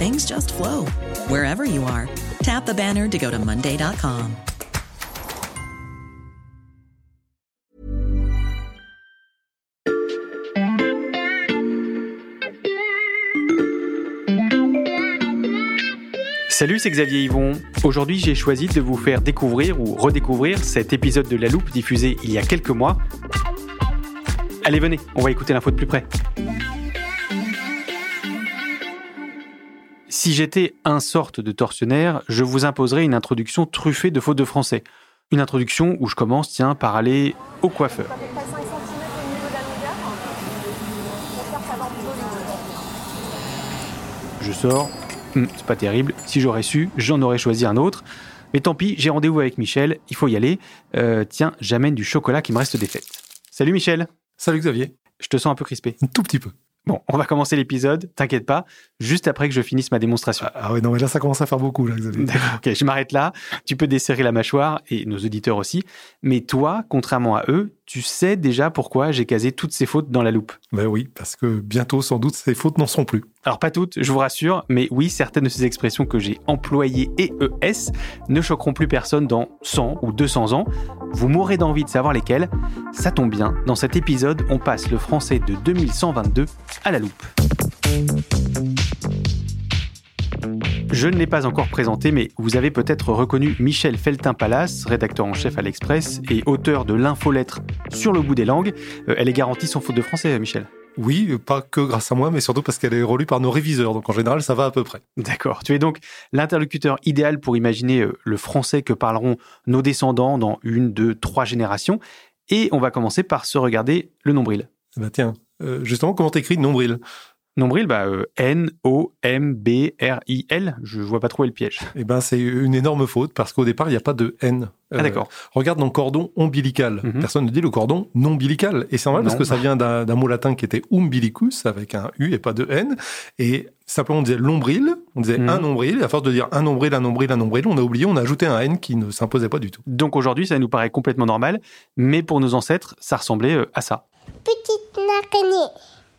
things just flow wherever you are. Tap the banner to go to Monday.com. Salut, c'est Xavier Yvon. Aujourd'hui, j'ai choisi de vous faire découvrir ou redécouvrir cet épisode de La Loupe diffusé il y a quelques mois. Allez, venez, on va écouter l'info de plus près. Si j'étais un sorte de tortionnaire, je vous imposerais une introduction truffée de fautes de français. Une introduction où je commence, tiens, par aller au coiffeur. Je sors, Hum, c'est pas terrible. Si j'aurais su, j'en aurais choisi un autre. Mais tant pis, j'ai rendez-vous avec Michel, il faut y aller. Euh, tiens, j'amène du chocolat qui me reste des fêtes. Salut Michel. Salut Xavier. Je te sens un peu crispé. Un tout petit peu. Bon, on va commencer l'épisode, t'inquiète pas, juste après que je finisse ma démonstration. Ah, ah ouais, non, mais là, ça commence à faire beaucoup, là, Xavier. D'accord, ok, je m'arrête là. Tu peux desserrer la mâchoire, et nos auditeurs aussi. Mais toi, contrairement à eux, tu sais déjà pourquoi j'ai casé toutes ces fautes dans la loupe. Ben oui, parce que bientôt, sans doute, ces fautes n'en seront plus. Alors pas toutes, je vous rassure, mais oui, certaines de ces expressions que j'ai employées et ES ne choqueront plus personne dans 100 ou 200 ans. Vous mourrez d'envie de savoir lesquelles. Ça tombe bien, dans cet épisode, on passe le français de 2122 à la loupe. Je ne l'ai pas encore présenté, mais vous avez peut-être reconnu Michel Feltin-Palas, rédacteur en chef à l'Express et auteur de l'infolettre Sur le bout des langues. Euh, elle est garantie sans faute de français, Michel. Oui, pas que grâce à moi, mais surtout parce qu'elle est relue par nos réviseurs. Donc en général, ça va à peu près. D'accord. Tu es donc l'interlocuteur idéal pour imaginer euh, le français que parleront nos descendants dans une, deux, trois générations. Et on va commencer par se regarder le nombril. Bah tiens, euh, justement, comment t'écris nombril? Nombril, bah, euh, N-O-M-B-R-I-L. Je vois pas trop le piège. Eh ben, c'est une énorme faute parce qu'au départ, il n'y a pas de N. ah, d'accord. Regarde dans cordon ombilical. Mhm. Personne ne dit le cordon non ombilical. Et c'est normal parce que ça vient d'un d'un mot latin qui était umbilicus avec un U et pas de N. Et simplement, on disait l'ombril, on disait Mhm. un nombril. Et à force de dire un nombril, un nombril, un nombril, on a oublié, on a ajouté un N qui ne s'imposait pas du tout. Donc aujourd'hui, ça nous paraît complètement normal, mais pour nos ancêtres, ça ressemblait euh, à ça. petite araignée,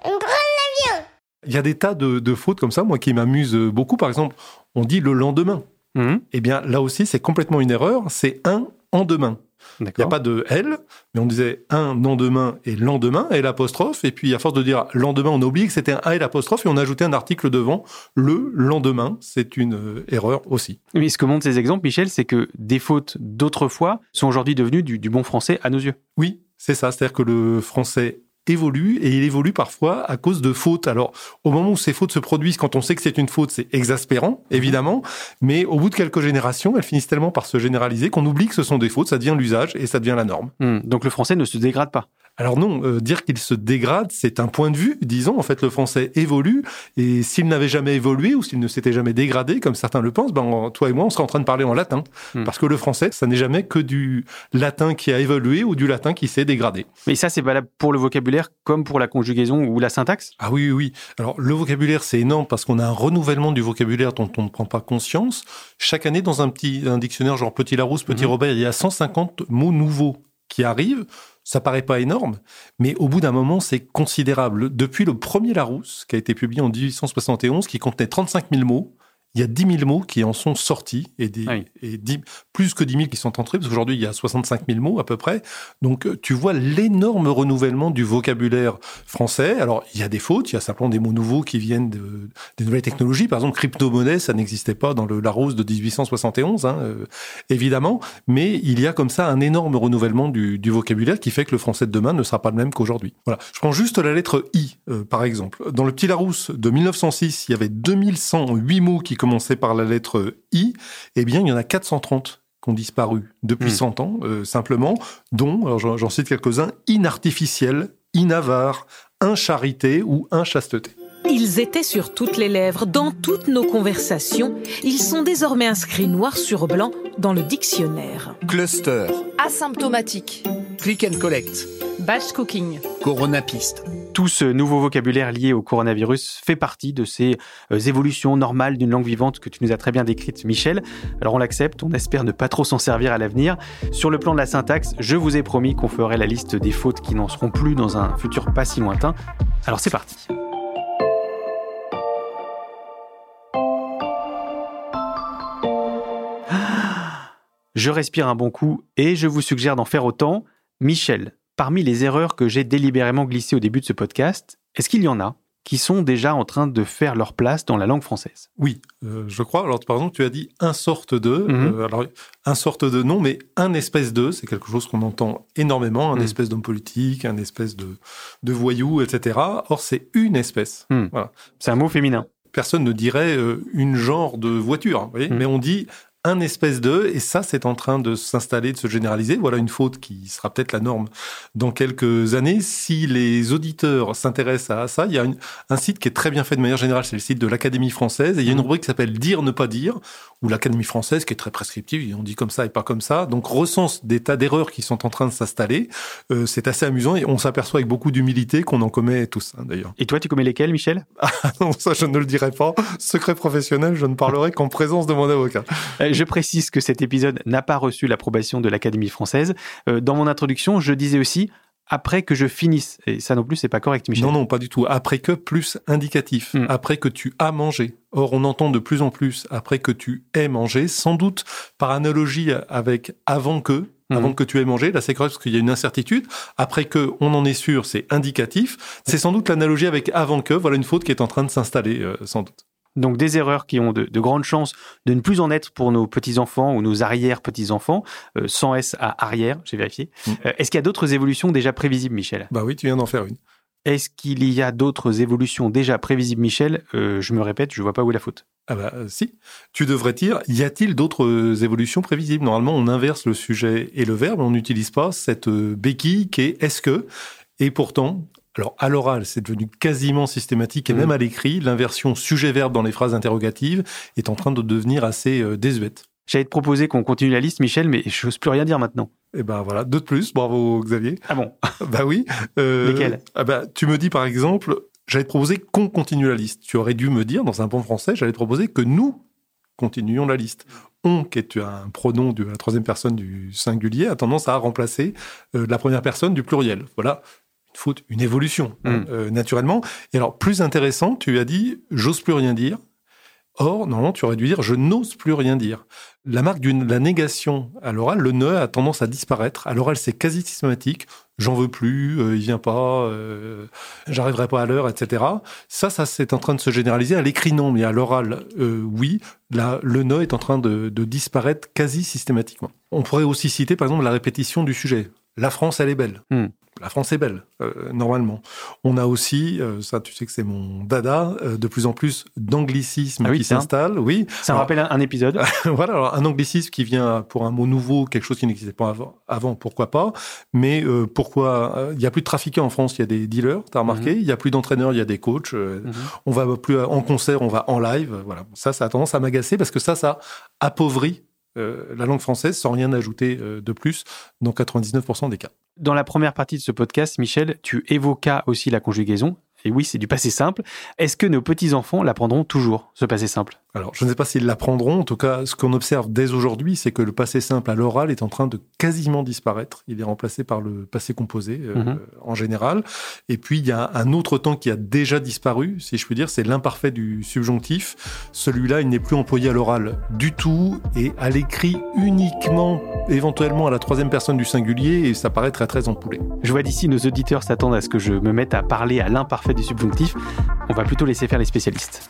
un grand avion. Il y a des tas de, de fautes comme ça, moi, qui m'amusent beaucoup. Par exemple, on dit le lendemain. Mhm. Eh bien, là aussi, c'est complètement une erreur. C'est un en demain. Il n'y a pas de L, mais on disait un lendemain et lendemain, et l'apostrophe. Et puis, à force de dire lendemain, on a oublié que c'était un A et l'apostrophe, et on a ajouté un article devant. Le lendemain, c'est une euh, erreur aussi. Mais ce que montrent ces exemples, Michel, c'est que des fautes d'autrefois sont aujourd'hui devenues du, du bon français à nos yeux. Oui, c'est ça. C'est-à-dire que le français évolue et il évolue parfois à cause de fautes. Alors, au moment où ces fautes se produisent, quand on sait que c'est une faute, c'est exaspérant, évidemment. Mais au bout de quelques générations, elles finissent tellement par se généraliser qu'on oublie que ce sont des fautes, ça devient l'usage et ça devient la norme. Hmm. Donc le français ne se dégrade pas. Alors non, euh, dire qu'il se dégrade, c'est un point de vue, disons. En fait, le français évolue, et s'il n'avait jamais évolué ou s'il ne s'était jamais dégradé, comme certains le pensent, ben, en- toi et moi, on serait en train de parler en latin. Hmm. Parce que le français, ça n'est jamais que du latin qui a évolué ou du latin qui s'est dégradé. Mais ça, c'est valable pour le vocabulaire comme pour la conjugaison ou la syntaxe? Ah oui, oui, oui. Alors, le vocabulaire, c'est énorme parce qu'on a un renouvellement du vocabulaire dont on ne prend pas conscience. Chaque année, dans un petit un dictionnaire genre Petit Larousse, Petit Mhm. Robert, il y a 150 mots nouveaux qui arrivent. Ça paraît pas énorme, mais au bout d'un moment, c'est considérable. Depuis le premier Larousse, qui a été publié en 1871, qui contenait 35 000 mots, il y a 10 000 mots qui en sont sortis et, des, Oui. et 10 plus que 10 000 qui sont entrés, parce qu'aujourd'hui, il y a 65 000 mots à peu près. Donc, euh, tu vois l'énorme renouvellement du vocabulaire français. Alors, il y a des fautes, il y a simplement des mots nouveaux qui viennent de, des nouvelles technologies. Par exemple, crypto-monnaie, ça n'existait pas dans le Larousse de 1871, hein, euh, évidemment. Mais il y a comme ça un énorme renouvellement du, du vocabulaire qui fait que le français de demain ne sera pas le même qu'aujourd'hui. Voilà. Je prends juste la lettre I, euh, par exemple. Dans le Petit Larousse de 1906, il y avait 2108 mots qui commençaient par la lettre I. Eh bien, il y en a 430 qui ont disparu depuis Hmm. 100 ans, euh, simplement, dont, j'en cite quelques-uns, inartificiel, inavare, incharité ou inchasteté. Ils étaient sur toutes les lèvres, dans toutes nos conversations. Ils sont désormais inscrits noir sur blanc dans le dictionnaire. Cluster, Asymptomatique. click and collect, Batch cooking. coronapiste. Tout ce nouveau vocabulaire lié au coronavirus fait partie de ces euh, évolutions normales d'une langue vivante que tu nous as très bien décrite, Michel. Alors on l'accepte, on espère ne pas trop s'en servir à l'avenir. Sur le plan de la syntaxe, je vous ai promis qu'on ferait la liste des fautes qui n'en seront plus dans un futur pas si lointain. Alors c'est parti. Je respire un bon coup et je vous suggère d'en faire autant. Michel, parmi les erreurs que j'ai délibérément glissées au début de ce podcast, est-ce qu'il y en a qui sont déjà en train de faire leur place dans la langue française? Oui, euh, je crois. Alors, par exemple, tu as dit un sorte de. Mhm. euh, alors, un sorte de non, mais un espèce de, c'est quelque chose qu'on entend énormément. Un Mhm. espèce d'homme politique, un espèce de, de voyou, etc. Or, c'est une espèce. Voilà. C'est un mot féminin. Personne ne dirait euh, une genre de voiture, vous voyez Mhm. mais on dit un espèce de, et ça, c'est en train de s'installer, de se généraliser. Voilà une faute qui sera peut-être la norme dans quelques années. Si les auditeurs s'intéressent à ça, il y a une- un site qui est très bien fait de manière générale, c'est le site de l'Académie française, et il y a une Mhm. rubrique qui s'appelle Dire, ne pas dire, où l'Académie française, qui est très prescriptive, on dit comme ça et pas comme ça, donc recense des tas d'erreurs qui sont en train de s'installer. Euh, c'est assez amusant, et on s'aperçoit avec beaucoup d'humilité qu'on en commet tous, hein, d'ailleurs. Et toi, tu commets lesquels, Michel? Non, ça, je ne le dirai pas. Secret professionnel, je ne parlerai qu'en présence de mon avocat. Euh, Je précise que cet épisode n'a pas reçu l'approbation de l'Académie française. Euh, Dans mon introduction, je disais aussi après que je finisse. Et ça non plus, c'est pas correct, Michel. Non, non, pas du tout. Après que, plus indicatif. Hmm. Après que tu as mangé. Or, on entend de plus en plus après que tu aies mangé, sans doute par analogie avec avant que, Mhm. avant que tu aies mangé. Là, c'est correct parce qu'il y a une incertitude. Après que, on en est sûr, c'est indicatif. C'est sans doute l'analogie avec avant que. Voilà une faute qui est en train de s'installer, euh, sans doute. Donc des erreurs qui ont de, de grandes chances de ne plus en être pour nos petits-enfants ou nos arrière-petits-enfants, euh, sans S à arrière, j'ai vérifié. Mm. Euh, Est-ce qu'il y a d'autres évolutions déjà prévisibles, Michel? Bah oui, tu viens d'en faire une. Est-ce qu'il y a d'autres évolutions déjà prévisibles, Michel? Euh, Je me répète, je vois pas où est la faute. Ah bah si. Tu devrais dire, y a-t-il d'autres évolutions prévisibles? Normalement, on inverse le sujet et le verbe, on n'utilise pas cette béquille qui est est-ce que? Et pourtant, alors à l'oral, c'est devenu quasiment systématique et même à l'écrit, l'inversion sujet-verbe dans les phrases interrogatives est en train de devenir assez euh, désuète. J'allais te proposer qu'on continue la liste, Michel, mais je n'ose plus rien dire maintenant. Et ben voilà, deux de plus, bravo Xavier. Ah bon? Bah oui. Euh, Lesquels? ah bah, Tu me dis par exemple, j'allais te proposer qu'on continue la liste. Tu aurais dû me dire, dans un bon français, j'allais te proposer que nous continuions la liste. On, qui est un pronom de la troisième personne du singulier, a tendance à remplacer euh, la première personne du pluriel. Voilà faute, une évolution, Mm. euh, naturellement. Et alors, plus intéressant, tu as dit « j'ose plus rien dire ». Or, normalement, tu aurais dû dire « je n'ose plus rien dire ». La marque de la négation à l'oral, le ne a tendance à disparaître. À l'oral, c'est quasi systématique. J'en veux plus, euh, il vient pas, euh, j'arriverai pas à l'heure, etc. Ça, ça c'est en train de se généraliser. À l'écrit, non, mais à l'oral, euh, oui. Là, le ne est en train de, de disparaître quasi systématiquement. On pourrait aussi citer, par exemple, la répétition du sujet. La France, elle est belle. Hmm. La France est belle, euh, normalement. On a aussi, euh, ça tu sais que c'est mon dada, euh, de plus en plus d'anglicismes Ah oui, qui tiens. s'installent. Oui, Ça me rappelle un, un épisode. voilà, alors un anglicisme qui vient pour un mot nouveau, quelque chose qui n'existait pas avant, avant, pourquoi pas. Mais euh, pourquoi euh, Il y a plus de trafiquants en France, il y a des dealers, t'as remarqué Il y a plus d'entraîneurs, il y a des coachs. euh, Mhm. On va plus en concert, on va en live. Voilà, ça, ça a tendance à m'agacer parce que ça, ça appauvrit euh, la langue française sans rien ajouter euh, de plus dans 99% des cas. Dans la première partie de ce podcast, Michel, tu évoquas aussi la conjugaison. Et oui, c'est du passé simple. Est-ce que nos petits-enfants l'apprendront toujours, ce passé simple? Alors, je ne sais pas s'ils l'apprendront. En tout cas, ce qu'on observe dès aujourd'hui, c'est que le passé simple à l'oral est en train de quasiment disparaître. Il est remplacé par le passé composé euh, Mhm. en général. Et puis, il y a un autre temps qui a déjà disparu, si je puis dire, c'est l'imparfait du subjonctif. Celui-là, il n'est plus employé à l'oral du tout et à l'écrit uniquement, éventuellement à la troisième personne du singulier, et ça paraît très très empoulé. Je vois d'ici nos auditeurs s'attendent à ce que je me mette à parler à l'imparfait du subjonctif. On va plutôt laisser faire les spécialistes.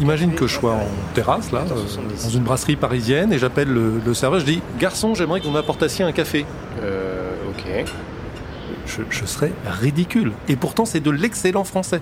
Imagine que je sois en terrasse, là, euh, dans une brasserie parisienne, et j'appelle le, le serveur, je dis Garçon, j'aimerais que vous m'apportassiez un café. Euh, ok. Je, je serais ridicule. Et pourtant, c'est de l'excellent français.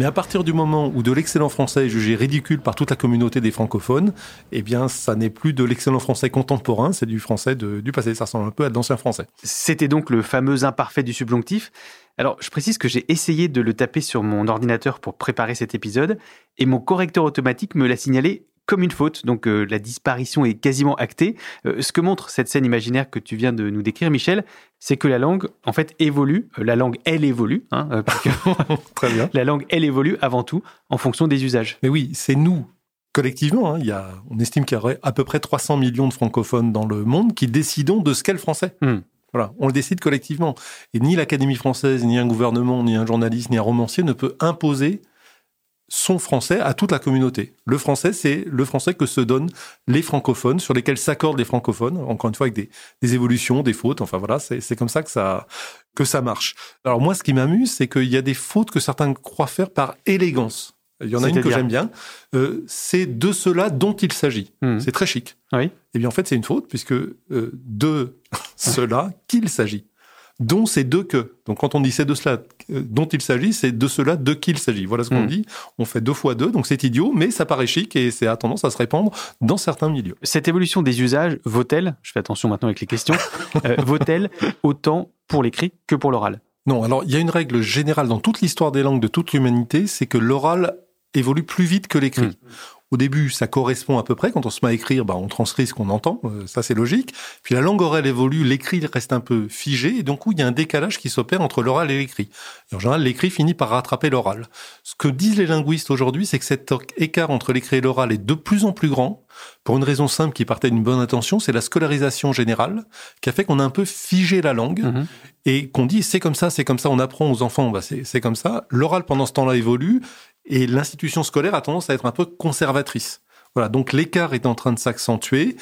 Mais à partir du moment où de l'excellent français est jugé ridicule par toute la communauté des francophones, eh bien, ça n'est plus de l'excellent français contemporain, c'est du français du passé. Ça ressemble un peu à l'ancien français. C'était donc le fameux imparfait du subjonctif. Alors, je précise que j'ai essayé de le taper sur mon ordinateur pour préparer cet épisode, et mon correcteur automatique me l'a signalé comme une faute, donc euh, la disparition est quasiment actée. Euh, ce que montre cette scène imaginaire que tu viens de nous décrire, Michel, c'est que la langue, en fait, évolue. Euh, La langue, elle évolue, hein, parce que Très bien. la langue, elle évolue avant tout en fonction des usages. Mais oui, c'est nous, collectivement. hein, il y a, on estime qu'il y aurait à peu près 300 millions de francophones dans le monde qui décidons de ce qu'est le français. Hmm. Voilà, on le décide collectivement. Et ni l'Académie française, ni un gouvernement, ni un journaliste, ni un romancier ne peut imposer son français à toute la communauté. Le français, c'est le français que se donnent les francophones, sur lesquels s'accordent les francophones, encore une fois avec des, des évolutions, des fautes, enfin voilà, c'est comme ça que ça que ça marche. Alors moi, ce qui m'amuse, c'est qu'il y a des fautes que certains croient faire par élégance. Il y en a une que j'aime bien. Euh, c'est de cela dont il s'agit. Mhm. C'est très chic. Oui. Eh bien, en fait, c'est une faute, puisque euh, de cela qu'il s'agit. Dont c'est de que. Donc, quand on dit c'est de cela euh, dont il s'agit, c'est de cela de qui il s'agit. Voilà ce qu'on Hmm. dit. On fait deux fois deux, donc c'est idiot, mais ça paraît chic et c'est a tendance à se répandre dans certains milieux. Cette évolution des usages vaut-elle, je fais attention maintenant avec les questions, euh, vaut-elle autant pour l'écrit que pour l'oral? Non, alors il y a une règle générale dans toute l'histoire des langues de toute l'humanité, c'est que l'oral évolue plus vite que l'écrit. Mm. Au début, ça correspond à peu près. Quand on se met à écrire, bah, on transcrit ce qu'on entend. euh, ça, c'est logique. Puis la langue orale évolue, l'écrit reste un peu figé. Et donc, il y a un décalage qui s'opère entre l'oral et l'écrit. Et en général, l'écrit finit par rattraper l'oral. Ce que disent les linguistes aujourd'hui, c'est que cet écart entre l'écrit et l'oral est de plus en plus grand. Pour une raison simple qui partait d'une bonne intention, c'est la scolarisation générale qui a fait qu'on a un peu figé la langue Mhm. et qu'on dit c'est comme ça, c'est comme ça, on apprend aux enfants, bah c'est c'est comme ça. L'oral pendant ce temps-là évolue et l'institution scolaire a tendance à être un peu conservatrice. Voilà, donc l'écart est en train de s'accentuer.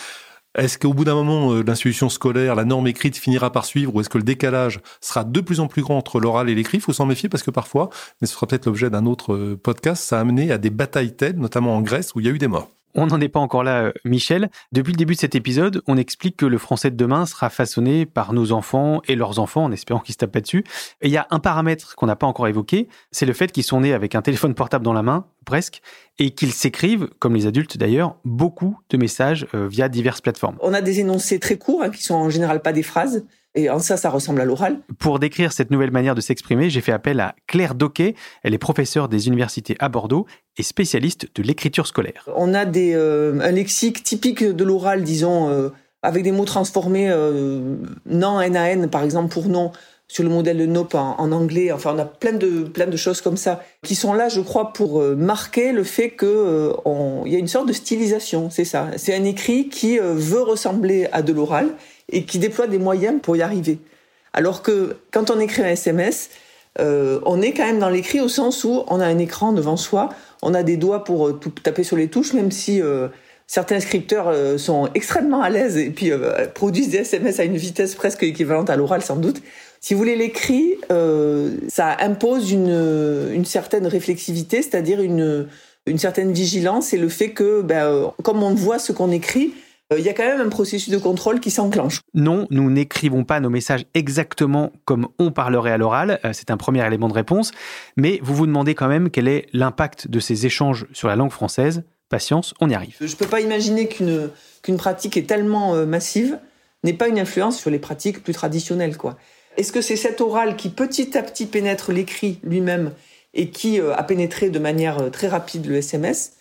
Est-ce qu'au bout d'un moment, euh, l'institution scolaire, la norme écrite finira par suivre ou est-ce que le décalage sera de plus en plus grand entre l'oral et l'écrit? Il faut s'en méfier parce que parfois, mais ce sera peut-être l'objet d'un autre euh, podcast, ça a amené à des batailles telles, notamment en Grèce, où il y a eu des morts. On n'en est pas encore là, euh, Michel. Depuis le début de cet épisode, on explique que le français de demain sera façonné par nos enfants et leurs enfants, en espérant qu'ils se tapent pas dessus. Et il y a un paramètre qu'on n'a pas encore évoqué, c'est le fait qu'ils sont nés avec un téléphone portable dans la main, presque, et qu'ils s'écrivent, comme les adultes d'ailleurs, beaucoup de messages euh, via diverses plateformes. On a des énoncés très courts, hein, qui sont en général pas des phrases. Et en ça, ça ressemble à l'oral. Pour décrire cette nouvelle manière de s'exprimer, j'ai fait appel à Claire Doquet. Elle est professeure des universités à Bordeaux et spécialiste de l'écriture scolaire. On a des, euh, un lexique typique de l'oral, disons, euh, avec des mots transformés, euh, non, NAN, par exemple, pour non, sur le modèle de NOP en, en anglais. Enfin, on a plein de, plein de choses comme ça qui sont là, je crois, pour euh, marquer le fait que euh, on- il y a une sorte de stylisation, c'est ça. C'est un écrit qui veut ressembler à de l'oral et qui déploie des moyens pour y arriver. Alors que quand on écrit un SMS, euh, on est quand même dans l'écrit au sens où on a un écran devant soi, on a des doigts pour euh, taper sur les touches, même si euh, certains scripteurs sont extrêmement à l'aise et puis produisent des SMS à une vitesse presque équivalente à l'oral sans doute. Si vous voulez, l'écrit, ça impose une, certaine réflexivité, c'est-à-dire une, certaine vigilance et le fait que, ben, comme on voit ce qu'on écrit, il y a quand même un processus de contrôle qui s'enclenche. Non, nous n'écrivons pas nos messages exactement comme on parlerait à l'oral, euh, c'est un premier élément de réponse, mais vous vous demandez quand même quel est l'impact de ces échanges sur la langue française. Patience, on y arrive. Je ne peux pas imaginer qu'une qu'une pratique est tellement euh, massive n'ait pas une influence sur les pratiques plus traditionnelles. quoi. Est-ce que c'est cet oral qui petit à petit pénètre l'écrit lui-même et qui a pénétré de manière très rapide le SMS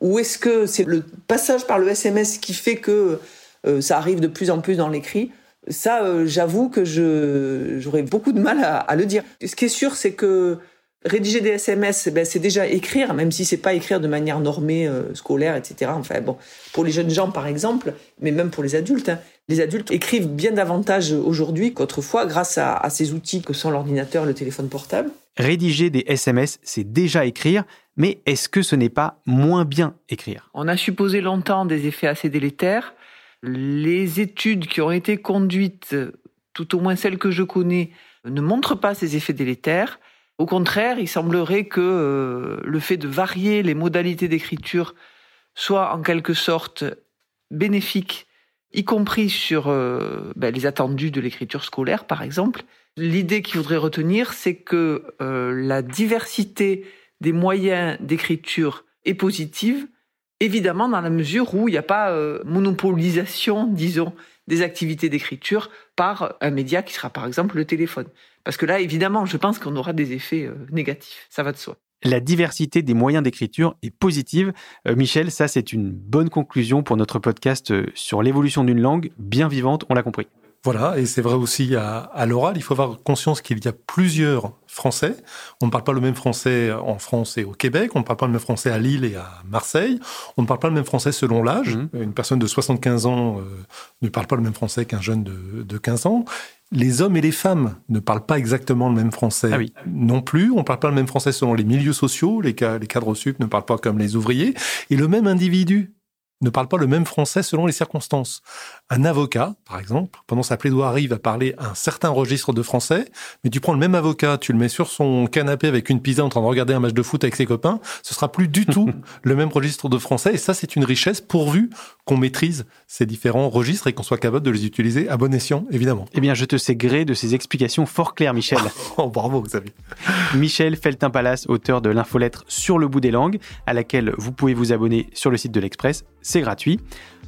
ou est-ce que c'est le passage par le SMS qui fait que euh, ça arrive de plus en plus dans l'écrit? Ça, euh, j'avoue que j'aurais beaucoup de mal à, le dire. Ce qui est sûr, c'est que rédiger des SMS, ben, c'est déjà écrire, même si c'est pas écrire de manière normée, euh, scolaire, etc. Enfin bon, pour les jeunes gens par exemple, mais même pour les adultes, hein. les adultes écrivent bien davantage aujourd'hui qu'autrefois grâce à, à ces outils que sont l'ordinateur, le téléphone portable. Rédiger des SMS, c'est déjà écrire, mais est-ce que ce n'est pas moins bien écrire? On a supposé longtemps des effets assez délétères. Les études qui ont été conduites, tout au moins celles que je connais, ne montrent pas ces effets délétères. Au contraire, il semblerait que euh, le fait de varier les modalités d'écriture soit en quelque sorte bénéfique, y compris sur euh, ben, les attendus de l'écriture scolaire, par exemple. L'idée qu'il faudrait retenir, c'est que euh, la diversité des moyens d'écriture est positive, évidemment dans la mesure où il n'y a pas euh, monopolisation, disons, des activités d'écriture par un média qui sera par exemple le téléphone. Parce que là, évidemment, je pense qu'on aura des effets euh, négatifs, ça va de soi. La diversité des moyens d'écriture est positive. Euh, Michel, ça c'est une bonne conclusion pour notre podcast sur l'évolution d'une langue bien vivante, on l'a compris. Voilà, et c'est vrai aussi à, l'oral, il faut avoir conscience qu'il y a plusieurs Français. On ne parle pas le même français en France et au Québec, on ne parle pas le même français à Lille et à Marseille, on ne parle pas le même français selon l'âge. Mmh. Une personne de 75 ans euh, ne parle pas le même français qu'un jeune de, de 15 ans. Les hommes et les femmes ne parlent pas exactement le même français ah non plus. On ne parle pas le même français selon les milieux sociaux. Les, les cadres sup ne parlent pas comme les ouvriers. Et le même individu ne parle pas le même français selon les circonstances. Un avocat, par exemple, pendant sa plaidoirie, va parler un certain registre de français, mais tu prends le même avocat, tu le mets sur son canapé avec une pizza en train de regarder un match de foot avec ses copains, ce sera plus du tout le même registre de français, et ça c'est une richesse pourvu qu'on maîtrise ces différents registres et qu'on soit capable de les utiliser à bon escient, évidemment. Eh bien, je te sais gré de ces explications fort claires, Michel. oh, bravo, Xavier. Michel Feltin-Palace, auteur de l'infolettre Sur le bout des langues, à laquelle vous pouvez vous abonner sur le site de l'Express c'est gratuit.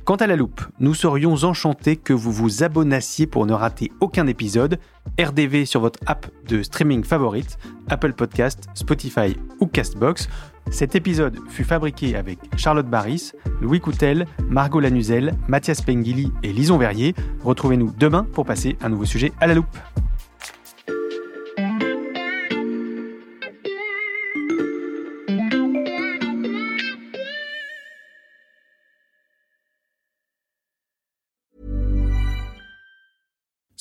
Quant à la loupe, nous serions enchantés que vous vous abonnassiez pour ne rater aucun épisode. RDV sur votre app de streaming favorite, Apple Podcast, Spotify ou Castbox. Cet épisode fut fabriqué avec Charlotte Barris, Louis Coutel, Margot Lanuzel, Mathias Pengili et Lison Verrier. Retrouvez-nous demain pour passer un nouveau sujet à la loupe.